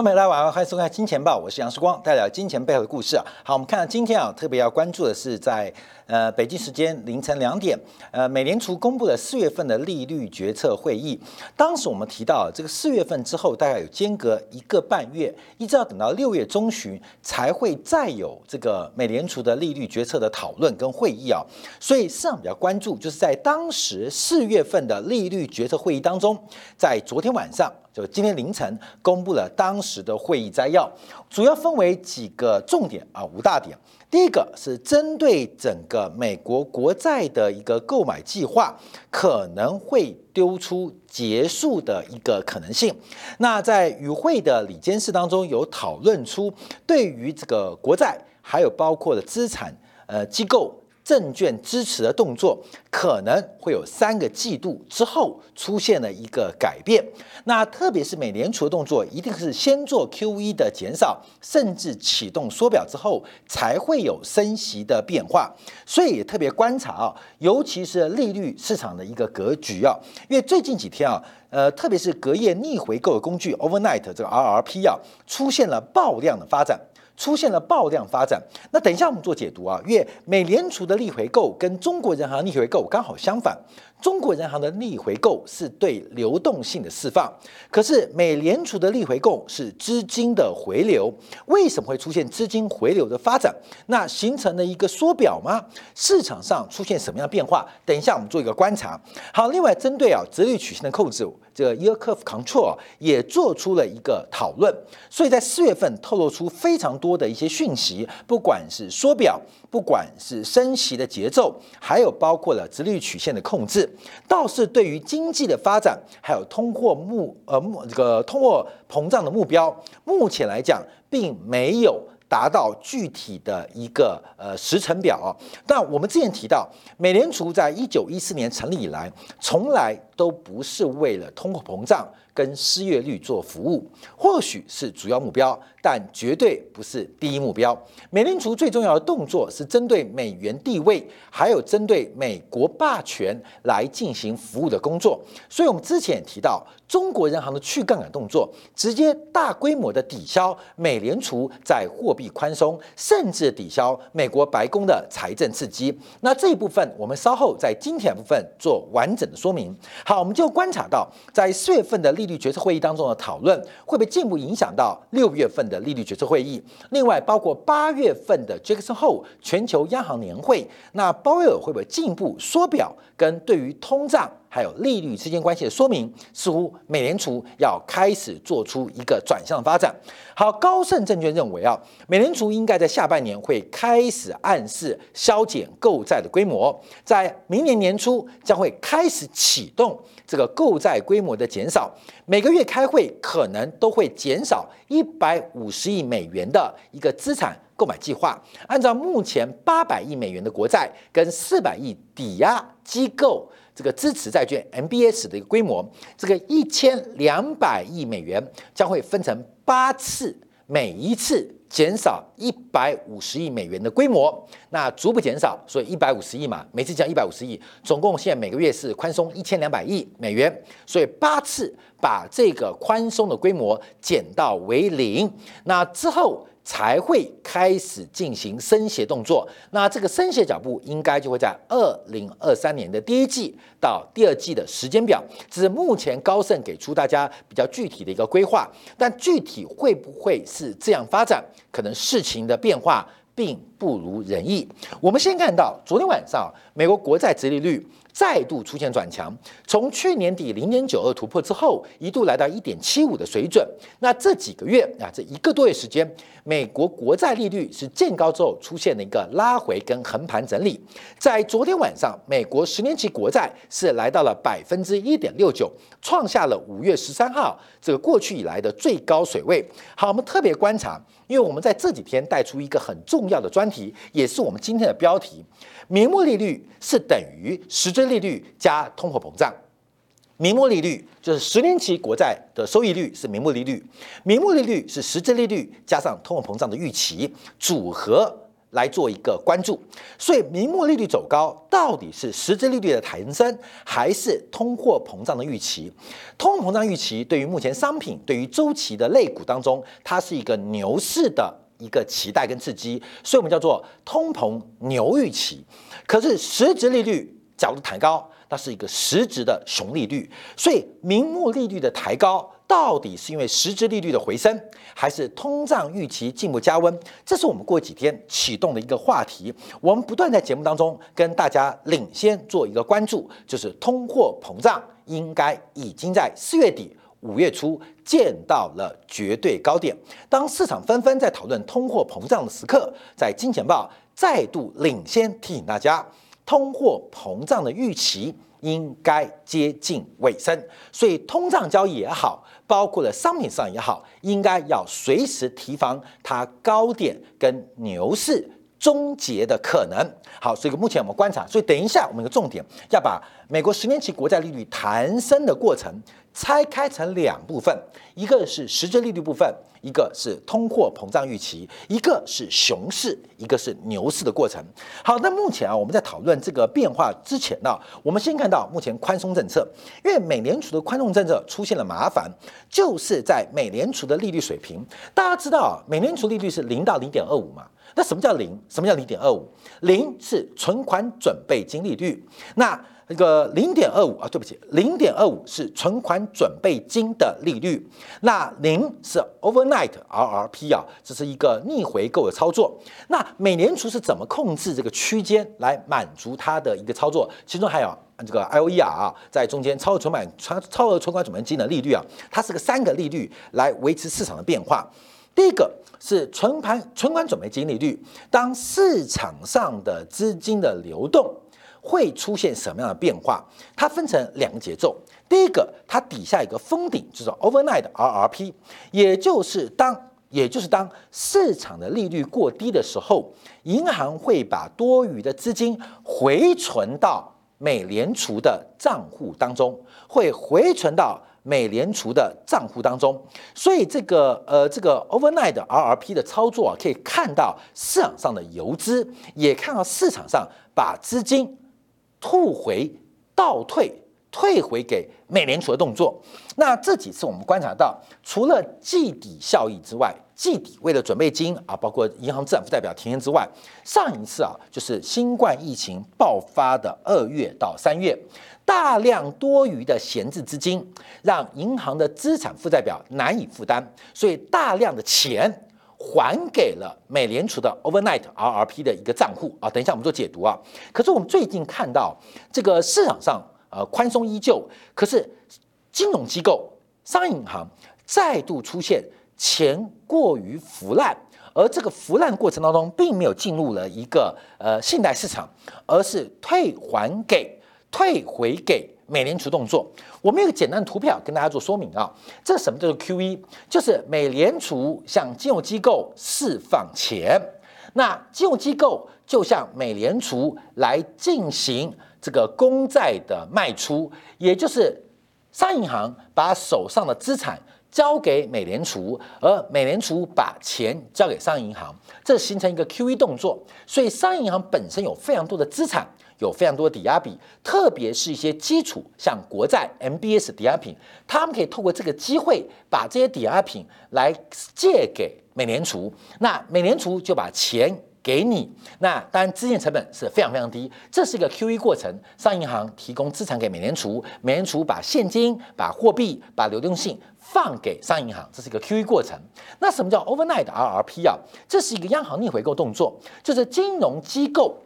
观众朋友大家晚上欢迎收看《金钱报》，我是杨世光，带来金钱背后的故事啊。好，我们看到今天啊，特别要关注的是在呃北京时间凌晨两点，呃，美联储公布了四月份的利率决策会议。当时我们提到，这个四月份之后大概有间隔一个半月，一直要等到六月中旬才会再有这个美联储的利率决策的讨论跟会议啊。所以市场比较关注，就是在当时四月份的利率决策会议当中，在昨天晚上。今天凌晨公布了当时的会议摘要，主要分为几个重点啊，五大点。第一个是针对整个美国国债的一个购买计划可能会丢出结束的一个可能性。那在与会的里监事当中有讨论出，对于这个国债还有包括的资产呃机构。证券支持的动作可能会有三个季度之后出现了一个改变，那特别是美联储的动作一定是先做 QE 的减少，甚至启动缩表之后才会有升息的变化，所以也特别观察啊，尤其是利率市场的一个格局啊，因为最近几天啊，呃，特别是隔夜逆回购的工具 Overnight 这个 RRP 啊，出现了爆量的发展。出现了爆量发展，那等一下我们做解读啊。因为美联储的逆回购跟中国人行逆回购刚好相反，中国人行的逆回购是对流动性的释放，可是美联储的逆回购是资金的回流。为什么会出现资金回流的发展？那形成了一个缩表吗？市场上出现什么样的变化？等一下我们做一个观察。好，另外针对啊，直率曲线的控制。这个 Yield Curve Control 也做出了一个讨论，所以在四月份透露出非常多的一些讯息，不管是缩表，不管是升息的节奏，还有包括了直率曲线的控制，倒是对于经济的发展，还有通货目呃目这个通货膨胀的目标，目前来讲并没有。达到具体的一个呃时程表。但我们之前提到，美联储在一九一四年成立以来，从来都不是为了通货膨胀。跟失业率做服务，或许是主要目标，但绝对不是第一目标。美联储最重要的动作是针对美元地位，还有针对美国霸权来进行服务的工作。所以，我们之前也提到，中国人行的去杠杆动作，直接大规模的抵消美联储在货币宽松，甚至抵消美国白宫的财政刺激。那这一部分，我们稍后在今天部分做完整的说明。好，我们就观察到，在四月份的。利率决策会议当中的讨论会不会进一步影响到六月份的利率决策会议？另外，包括八月份的 Jackson Hole 全球央行年会，那鲍威尔会不会进一步缩表？跟对于通胀还有利率之间关系的说明，似乎美联储要开始做出一个转向发展。好，高盛证券认为啊，美联储应该在下半年会开始暗示削减购债的规模，在明年年初将会开始启动这个购债规模的减少，每个月开会可能都会减少一百五十亿美元的一个资产。购买计划按照目前八百亿美元的国债跟四百亿抵押机构这个支持债券 MBS 的一个规模，这个一千两百亿美元将会分成八次，每一次减少一百五十亿美元的规模，那逐步减少，所以一百五十亿嘛，每次降一百五十亿，总共现在每个月是宽松一千两百亿美元，所以八次把这个宽松的规模减到为零，那之后。才会开始进行升息动作，那这个升息脚步应该就会在二零二三年的第一季到第二季的时间表，这是目前高盛给出大家比较具体的一个规划，但具体会不会是这样发展，可能事情的变化并不如人意。我们先看到昨天晚上美国国债直利率。再度出现转强，从去年底零点九二突破之后，一度来到一点七五的水准。那这几个月啊，这一个多月时间，美国国债利率是见高之后出现了一个拉回跟横盘整理。在昨天晚上，美国十年期国债是来到了百分之一点六九，创下了五月十三号这个过去以来的最高水位。好，我们特别观察，因为我们在这几天带出一个很重要的专题，也是我们今天的标题。名目利率是等于实质利率加通货膨胀，名目利率就是十年期国债的收益率是名目利率，名目利率是实质利率加上通货膨胀的预期组合来做一个关注。所以，名目利率走高，到底是实质利率的抬升，还是通货膨胀的预期？通货膨胀预期对于目前商品、对于周期的类股当中，它是一个牛市的一个期待跟刺激，所以我们叫做通膨牛预期。可是实质利率角度抬高，那是一个实质的熊利率。所以，名目利率的抬高。到底是因为实质利率的回升，还是通胀预期进一步加温？这是我们过几天启动的一个话题。我们不断在节目当中跟大家领先做一个关注，就是通货膨胀应该已经在四月底、五月初见到了绝对高点。当市场纷纷在讨论通货膨胀的时刻，在金钱报再度领先提醒大家，通货膨胀的预期应该接近尾声。所以通胀交易也好。包括了商品上也好，应该要随时提防它高点跟牛市终结的可能。好，所以目前我们观察，所以等一下我们一个重点要把美国十年期国债利率弹升的过程。拆开成两部分，一个是实质利率部分，一个是通货膨胀预期，一个是熊市，一个是牛市的过程。好，那目前啊，我们在讨论这个变化之前呢，我们先看到目前宽松政策，因为美联储的宽松政策出现了麻烦，就是在美联储的利率水平。大家知道啊，美联储利率是零到零点二五嘛？那什么叫零？什么叫零点二五？零是存款准备金利率，那。那个零点二五啊，对不起，零点二五是存款准备金的利率，那零是 overnight RRP 啊，这是一个逆回购的操作。那美联储是怎么控制这个区间来满足它的一个操作？其中还有这个 IOER 啊，在中间超额存款、超超额存款准备金的利率啊，它是个三个利率来维持市场的变化。第一个是存盘存款准备金利率，当市场上的资金的流动。会出现什么样的变化？它分成两个节奏。第一个，它底下一个封顶，就是 overnight 的 RRP，也就是当也就是当市场的利率过低的时候，银行会把多余的资金回存到美联储的账户当中，会回存到美联储的账户当中。所以这个呃这个 overnight 的 RRP 的操作啊，可以看到市场上的游资，也看到市场上把资金。吐回、倒退、退回给美联储的动作，那这几次我们观察到，除了计底效益之外，计底为了准备金啊，包括银行资产负债表停之外，上一次啊，就是新冠疫情爆发的二月到三月，大量多余的闲置资金，让银行的资产负债表难以负担，所以大量的钱。还给了美联储的 overnight RRP 的一个账户啊，等一下我们做解读啊。可是我们最近看到这个市场上呃宽松依旧，可是金融机构、商业银行再度出现钱过于腐烂，而这个腐烂过程当中并没有进入了一个呃信贷市场，而是退还给、退回给。美联储动作，我们有个简单的图表跟大家做说明啊。这什么叫做 QE？就是美联储向金融机构释放钱，那金融机构就向美联储来进行这个公债的卖出，也就是商业银行把手上的资产交给美联储，而美联储把钱交给商业银行，这形成一个 QE 动作。所以商业银行本身有非常多的资产。有非常多的抵押品，特别是一些基础，像国债、MBS 抵押品，他们可以透过这个机会把这些抵押品来借给美联储，那美联储就把钱给你，那当然资金成本是非常非常低，这是一个 QE 过程，商业银行提供资产给美联储，美联储把现金、把货币、把流动性放给商业银行，这是一个 QE 过程。那什么叫 overnight RRP 啊？这是一个央行逆回购动作，就是金融机构。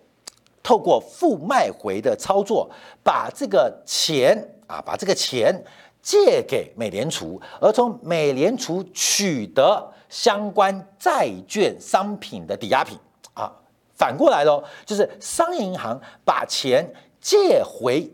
透过负卖回的操作，把这个钱啊，把这个钱借给美联储，而从美联储取得相关债券商品的抵押品，反过来喽，就是商业银行把钱借回。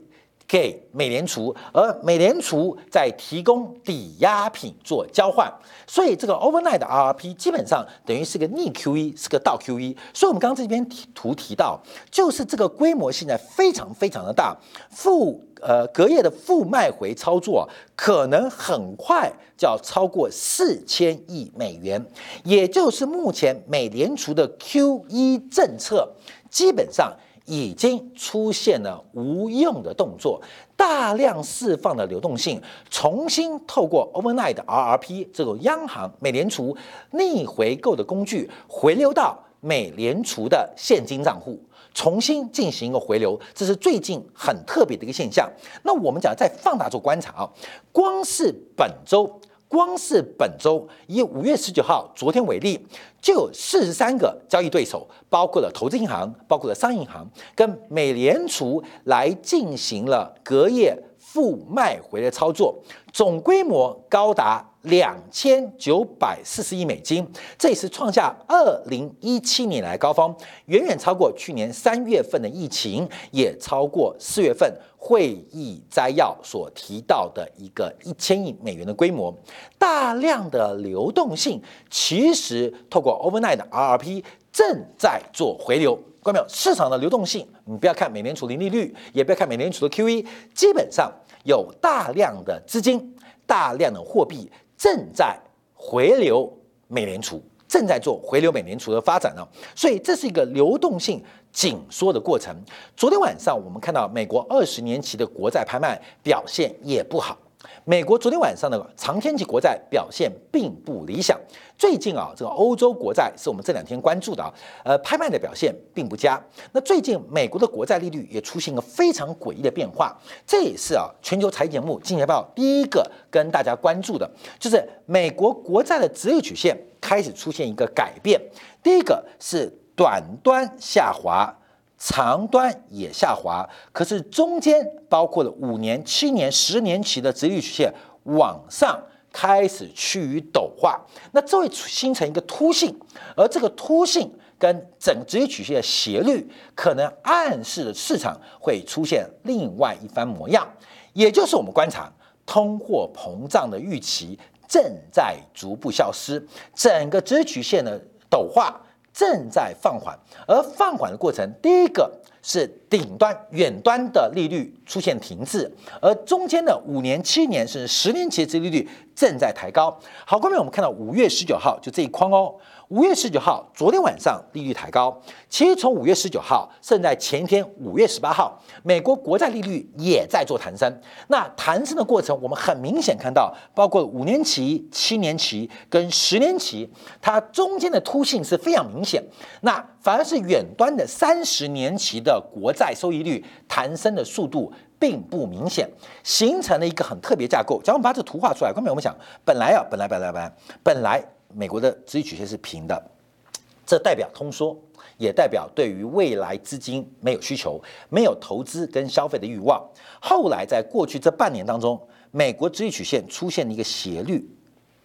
给美联储，而美联储在提供抵押品做交换，所以这个 overnight 的 RRP 基本上等于是个逆 QE，是个倒 QE。所以我们刚刚这边图提到，就是这个规模现在非常非常的大，负呃隔夜的负卖回操作可能很快就要超过四千亿美元，也就是目前美联储的 Q E 政策基本上已经出现了无用的动作，大量释放的流动性，重新透过 overnight R R P 这种央行美联储逆回购的工具回流到美联储的现金账户。重新进行一个回流，这是最近很特别的一个现象。那我们讲再放大做观察啊，光是本周，光是本周以五月十九号昨天为例，就有四十三个交易对手，包括了投资银行，包括了商业银行，跟美联储来进行了隔夜负卖回的操作，总规模高达。两千九百四十亿美金，这也是创下二零一七年来高峰，远远超过去年三月份的疫情，也超过四月份会议摘要所提到的一个一千亿美元的规模。大量的流动性，其实透过 overnight 的 RRP 正在做回流。看到没有？市场的流动性，你不要看美联储零利率，也不要看美联储的 QE，基本上有大量的资金、大量的货币。正在回流美联储，正在做回流美联储的发展呢，所以这是一个流动性紧缩的过程。昨天晚上我们看到美国二十年期的国债拍卖表现也不好。美国昨天晚上的长天期国债表现并不理想。最近啊，这个欧洲国债是我们这两天关注的啊，呃，拍卖的表现并不佳。那最近美国的国债利率也出现一个非常诡异的变化，这也是啊全球财经节目《金钱报》第一个跟大家关注的，就是美国国债的直率曲线开始出现一个改变。第一个是短端下滑。长端也下滑，可是中间包括了五年、七年、十年期的直率曲线往上开始趋于陡化，那这会形成一个凸性，而这个凸性跟整直率曲线的斜率，可能暗示的市场会出现另外一番模样，也就是我们观察通货膨胀的预期正在逐步消失，整个直率曲线的陡化。正在放缓，而放缓的过程，第一个是顶端、远端的利率出现停滞，而中间的五年、七年甚至十年期的利率正在抬高。好，后面我们看到五月十九号就这一框哦。五月十九号，昨天晚上利率抬高。其实从五月十九号，甚至在前一天五月十八号，美国国债利率也在做弹升。那弹升的过程，我们很明显看到，包括五年期、七年期跟十年期，它中间的凸性是非常明显。那反而是远端的三十年期的国债收益率弹升的速度并不明显，形成了一个很特别架构。假如我们把这图画出来，刚才我们讲，本来啊，本来本来本来本来。美国的资金曲线是平的，这代表通缩，也代表对于未来资金没有需求，没有投资跟消费的欲望。后来在过去这半年当中，美国资金曲线出现了一个斜率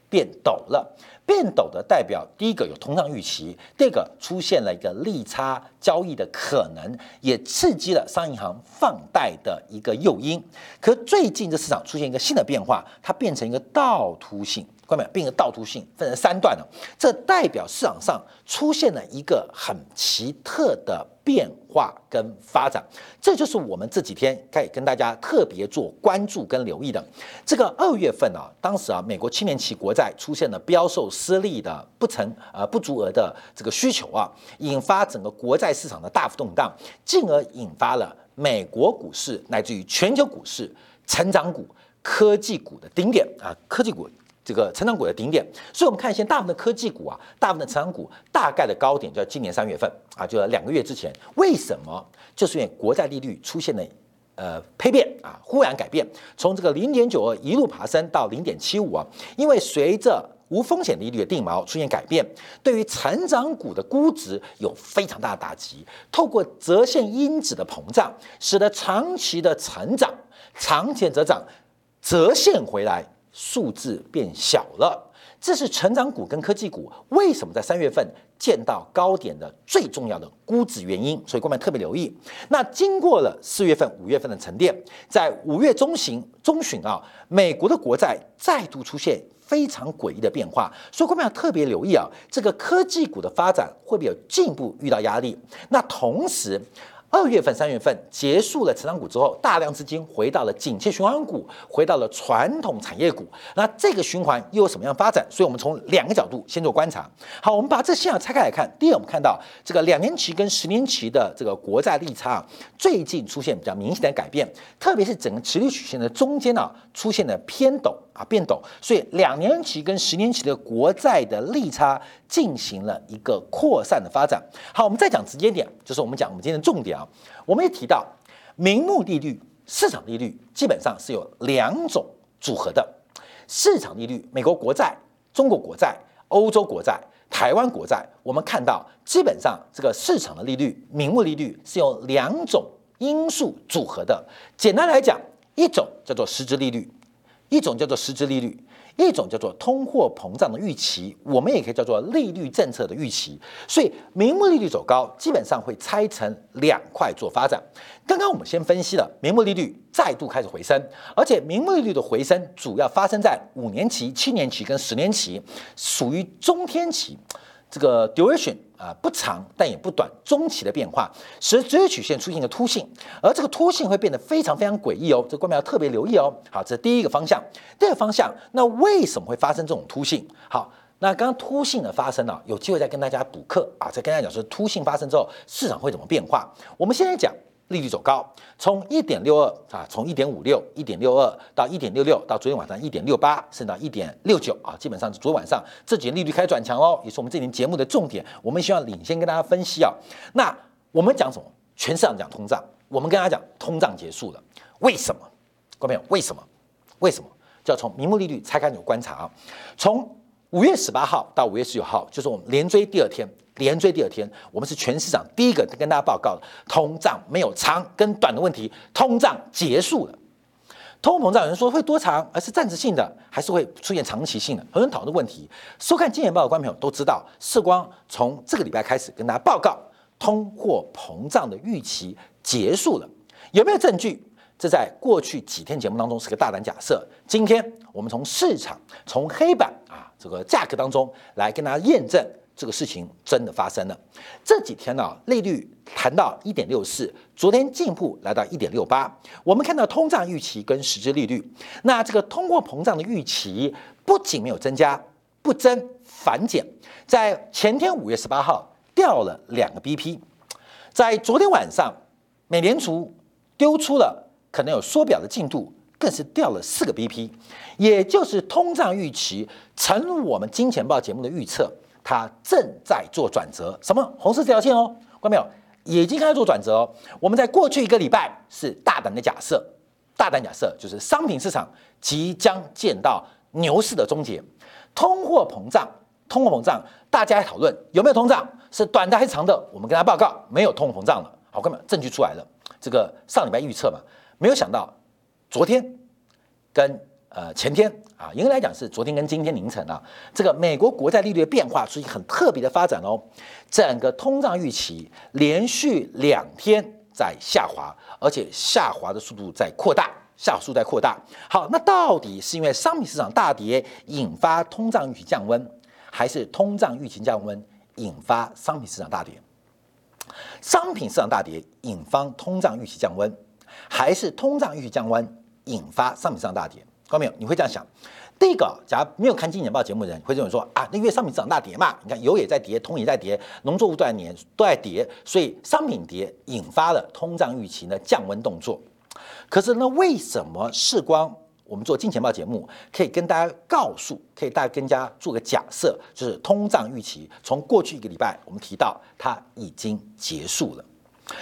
变陡了，变陡的代表第一个有通胀预期，第二个出现了一个利差交易的可能，也刺激了商业银行放贷的一个诱因。可最近这市场出现一个新的变化，它变成一个倒凸性。关表变成倒凸性，分成三段了。这代表市场上出现了一个很奇特的变化跟发展，这就是我们这几天可以跟大家特别做关注跟留意的。这个二月份啊，当时啊，美国七年期国债出现了标售失利的不成呃不足额的这个需求啊，引发整个国债市场的大幅动荡，进而引发了美国股市乃至于全球股市成长股、科技股的顶点啊，科技股。这个成长股的顶点，所以我们看一些大部分的科技股啊，大部分的成长股大概的高点就在今年三月份啊，就在两个月之前。为什么？就是因为国债利率出现了呃胚变啊，忽然改变，从这个零点九二一路爬升到零点七五啊。因为随着无风险利率的定锚出现改变，对于成长股的估值有非常大的打击。透过折现因子的膨胀，使得长期的成长、长期折涨折现回来。数字变小了，这是成长股跟科技股为什么在三月份见到高点的最重要的估值原因。所以，各位特别留意。那经过了四月份、五月份的沉淀，在五月中旬中旬啊，美国的国债再度出现非常诡异的变化。所以，各位要特别留意啊，这个科技股的发展会不会有进一步遇到压力？那同时，二月份、三月份结束了成长股之后，大量资金回到了景气循环股，回到了传统产业股。那这个循环又有什么样发展？所以我们从两个角度先做观察。好，我们把这现象拆开来看。第一，我们看到这个两年期跟十年期的这个国债利差啊最近出现比较明显的改变，特别是整个持率曲线的中间呢出现了偏陡啊变陡，所以两年期跟十年期的国债的利差进行了一个扩散的发展。好，我们再讲直接点，就是我们讲我们今天的重点啊。我们也提到，名目利率、市场利率基本上是有两种组合的。市场利率，美国国债、中国国债、欧洲国债、台湾国债，我们看到基本上这个市场的利率、名目利率是由两种因素组合的。简单来讲，一种叫做实质利率，一种叫做实质利率。一种叫做通货膨胀的预期，我们也可以叫做利率政策的预期。所以，名目利率走高，基本上会拆成两块做发展。刚刚我们先分析了名目利率再度开始回升，而且名目利率的回升主要发生在五年期、七年期跟十年期，属于中天期。这个 duration 啊不长但也不短，中期的变化使直率曲线出现一个凸性，而这个凸性会变得非常非常诡异哦，这观众要特别留意哦。好，这是第一个方向。第二个方向，那为什么会发生这种凸性？好，那刚刚凸性的发生呢，有机会再跟大家补课啊，再跟大家讲说凸性发生之后市场会怎么变化。我们现在讲。利率走高，从一点六二啊，从一点五六、一点六二到一点六六，到昨天晚上一点六八，甚至到一点六九啊，基本上是昨天晚上这几天利率开始转强哦，也是我们这年节目的重点。我们希望领先跟大家分析啊。那我们讲什么？全市场讲通胀，我们跟大家讲通胀结束了，为什么？各位朋友，为什么？为什么？就要从名目利率拆开有观察啊。从五月十八号到五月十九号，就是我们连追第二天。连追第二天，我们是全市场第一个跟大家报告的，通胀没有长跟短的问题，通胀结束了。通货膨胀有人说会多长，而是暂时性的，还是会出现长期性的？很多人讨论问题。收看《金钱报》的观众朋友都知道，世光从这个礼拜开始跟大家报告，通货膨胀的预期结束了。有没有证据？这在过去几天节目当中是个大胆假设。今天我们从市场、从黑板啊这个价格当中来跟大家验证。这个事情真的发生了。这几天呢，利率谈到一点六四，昨天进一步来到一点六八。我们看到通胀预期跟实质利率，那这个通货膨胀的预期不仅没有增加，不增反减。在前天五月十八号掉了两个 BP，在昨天晚上，美联储丢出了可能有缩表的进度，更是掉了四个 BP，也就是通胀预期，成我们金钱报节目的预测。它正在做转折，什么红色这条线哦，看到没有？已经开始做转折哦。我们在过去一个礼拜是大胆的假设，大胆假设就是商品市场即将见到牛市的终结，通货膨胀，通货膨胀，大家讨论有没有通胀，是短的还是长的？我们跟他报告没有通货膨胀了，好，哥们，证据出来了。这个上礼拜预测嘛，没有想到昨天跟。呃，前天啊，应该来讲是昨天跟今天凌晨啊，这个美国国债利率的变化出现很特别的发展哦。整个通胀预期连续两天在下滑，而且下滑的速度在扩大，下速在扩大。好，那到底是因为商品市场大跌引发通胀预期降温，还是通胀预期降温引发商品市场大跌？商品市场大跌引发通胀预期降温，还是通胀预期降温引发商品上大跌？看到没有？你会这样想：第一个，假如没有看《金钱报》节目的人，会认为说啊，那因为商品市场大跌嘛，你看油也在跌，铜也在跌，农作物都在跌，都在跌，所以商品跌引发了通胀预期的降温动作。可是呢，为什么世光我们做《金钱报》节目可以跟大家告诉，可以大家跟家做个假设，就是通胀预期从过去一个礼拜我们提到它已经结束了。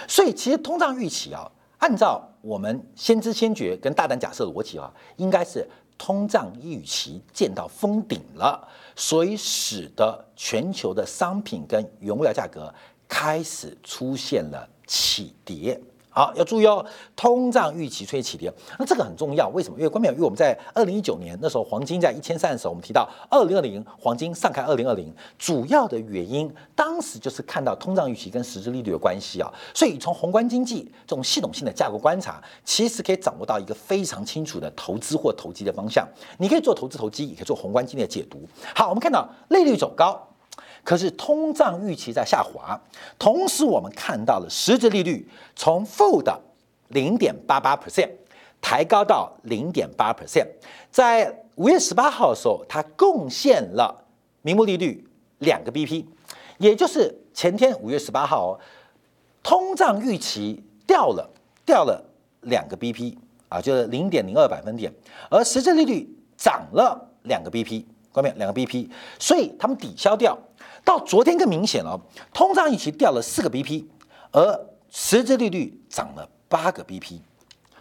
所以其实通胀预期啊。按照我们先知先觉跟大胆假设逻辑啊，应该是通胀预期见到封顶了，所以使得全球的商品跟原物料价格开始出现了起跌。好，要注意哦，通胀预期吹起跌，那这个很重要。为什么？因为关键因为我们在二零一九年那时候黄金在一千三的时候，我们提到二零二零黄金上看二零二零，主要的原因当时就是看到通胀预期跟实质利率的关系啊。所以从宏观经济这种系统性的架构观察，其实可以掌握到一个非常清楚的投资或投机的方向。你可以做投资投机，也可以做宏观经济的解读。好，我们看到利率走高。可是通胀预期在下滑，同时我们看到了实质利率从负的零点八八 percent 抬高到零点八 percent，在五月十八号的时候，它贡献了名目利率两个 BP，也就是前天五月十八号，通胀预期掉了掉了两个 BP 啊，就是零点零二百分点，而实质利率涨了两个 BP。关面两个 BP，所以他们抵消掉。到昨天更明显了，通胀预期掉了四个 BP，而实质利率涨了八个 BP。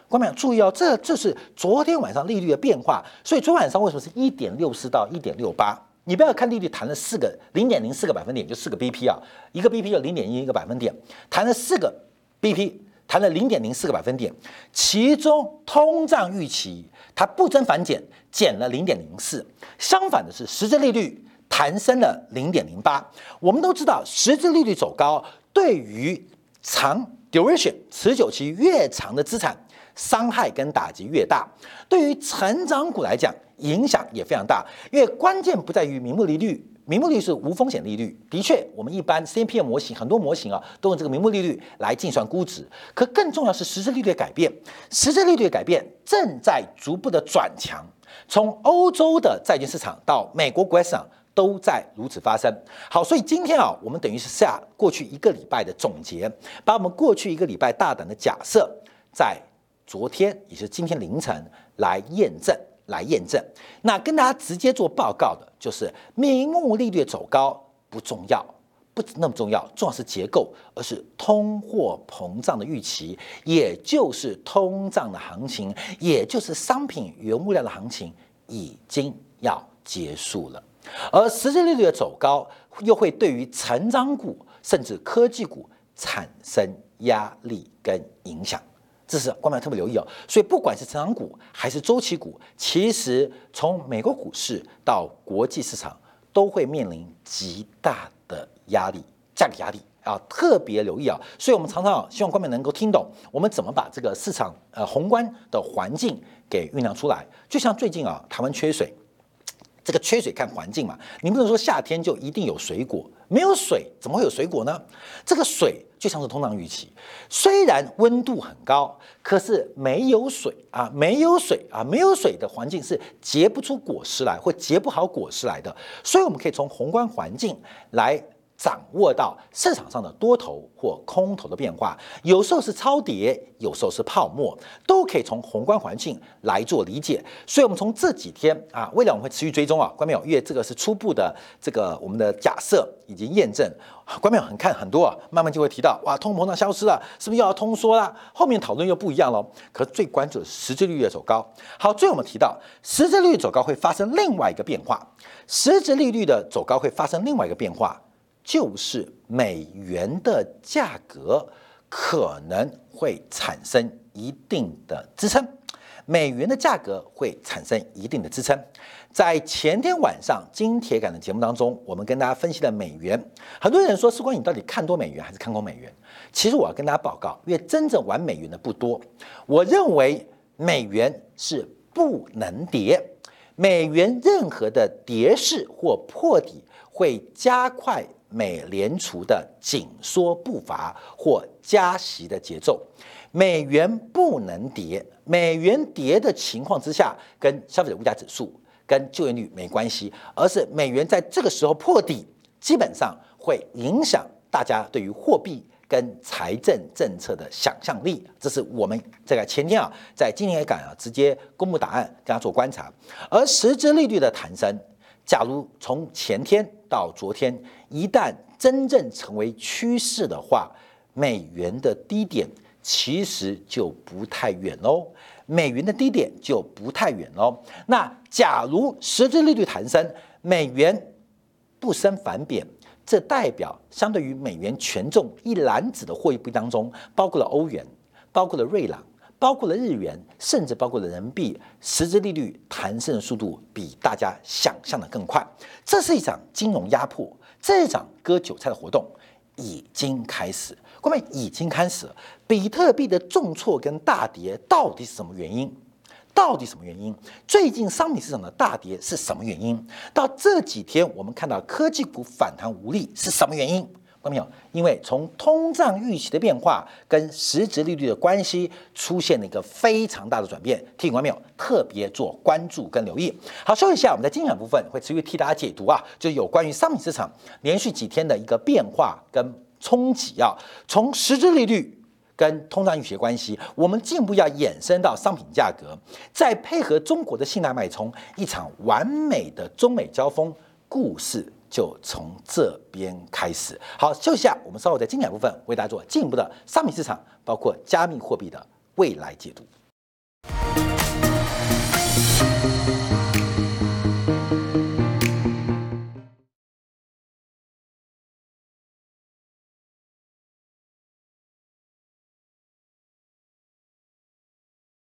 关面注意哦，这这是昨天晚上利率的变化。所以昨晚上为什么是一点六四到一点六八？你不要看利率弹了四个零点零四个百分点，就四个 BP 啊，一个 BP 就零点一一个百分点，弹了四个 BP，弹了零点零四个百分点，其中通胀预期它不增反减。减了零点零四，相反的是实质利率弹升了零点零八。我们都知道，实质利率走高对于长 duration 持久期越长的资产伤害跟打击越大，对于成长股来讲影响也非常大。因为关键不在于名目利率。名目利率是无风险利率，的确，我们一般 C P M 模型很多模型啊，都用这个名目利率来计算估值。可更重要是实质利率的改变，实质利率的改变正在逐步的转强，从欧洲的债券市场到美国国债市场都在如此发生。好，所以今天啊，我们等于是下过去一个礼拜的总结，把我们过去一个礼拜大胆的假设，在昨天也是今天凌晨来验证。来验证，那跟大家直接做报告的就是名目利率走高不重要，不那么重要，重要是结构，而是通货膨胀的预期，也就是通胀的行情，也就是商品原物料的行情已经要结束了，而实际利率的走高又会对于成长股甚至科技股产生压力跟影响。这是观众特别留意哦，所以不管是成长股还是周期股，其实从美国股市到国际市场都会面临极大的压力，价格压力啊，特别留意啊。所以我们常常希望观众能够听懂我们怎么把这个市场呃宏观的环境给酝酿出来。就像最近啊，台湾缺水，这个缺水看环境嘛，你不能说夏天就一定有水果。没有水怎么会有水果呢？这个水就像是通胀预期，虽然温度很高，可是没有水啊，没有水啊，没有水的环境是结不出果实来，或结不好果实来的。所以我们可以从宏观环境来。掌握到市场上的多头或空头的变化，有时候是超跌，有时候是泡沫，都可以从宏观环境来做理解。所以，我们从这几天啊，未来我们会持续追踪啊，关没有？因为这个是初步的这个我们的假设以及验证。关没有？很看很多啊，慢慢就会提到哇，通膨胀消失了，是不是又要通缩了？后面讨论又不一样了。可最关注的是实质利率走高。好，最后我们提到实质利率走高会发生另外一个变化，实质利率的走高会发生另外一个变化。就是美元的价格可能会产生一定的支撑，美元的价格会产生一定的支撑。在前天晚上金铁杆的节目当中，我们跟大家分析了美元。很多人说，是关你到底看多美元还是看空美元？其实我要跟大家报告，因为真正玩美元的不多。我认为美元是不能跌，美元任何的跌势或破底会加快。美联储的紧缩步伐或加息的节奏，美元不能跌。美元跌的情况之下，跟消费者物价指数、跟就业率没关系，而是美元在这个时候破底，基本上会影响大家对于货币跟财政政策的想象力。这是我们这个前天啊，在今年港啊直接公布答案，跟大家做观察。而实质利率的弹升，假如从前天到昨天。一旦真正成为趋势的话，美元的低点其实就不太远喽。美元的低点就不太远喽。那假如实质利率弹升，美元不升反贬，这代表相对于美元权重一篮子的货币当中，包括了欧元，包括了瑞郎，包括了日元，甚至包括了人民币，实质利率弹升的速度比大家想象的更快。这是一场金融压迫。这一场割韭菜的活动已经开始，各位已经开始了。比特币的重挫跟大跌到底是什么原因？到底什么原因？最近商品市场的大跌是什么原因？到这几天我们看到科技股反弹无力是什么原因？看到没有？因为从通胀预期的变化跟实质利率的关系出现了一个非常大的转变，听懂没有？特别做关注跟留意。好，休息一下，我们在精选部分会持续替大家解读啊，就是有关于商品市场连续几天的一个变化跟冲击啊，从实质利率。跟通胀预期的关系，我们进一步要衍生到商品价格，再配合中国的信贷脉冲，一场完美的中美交锋故事就从这边开始，好休息下。我们稍后在精简部分为大家做进一步的商品市场，包括加密货币的未来解读。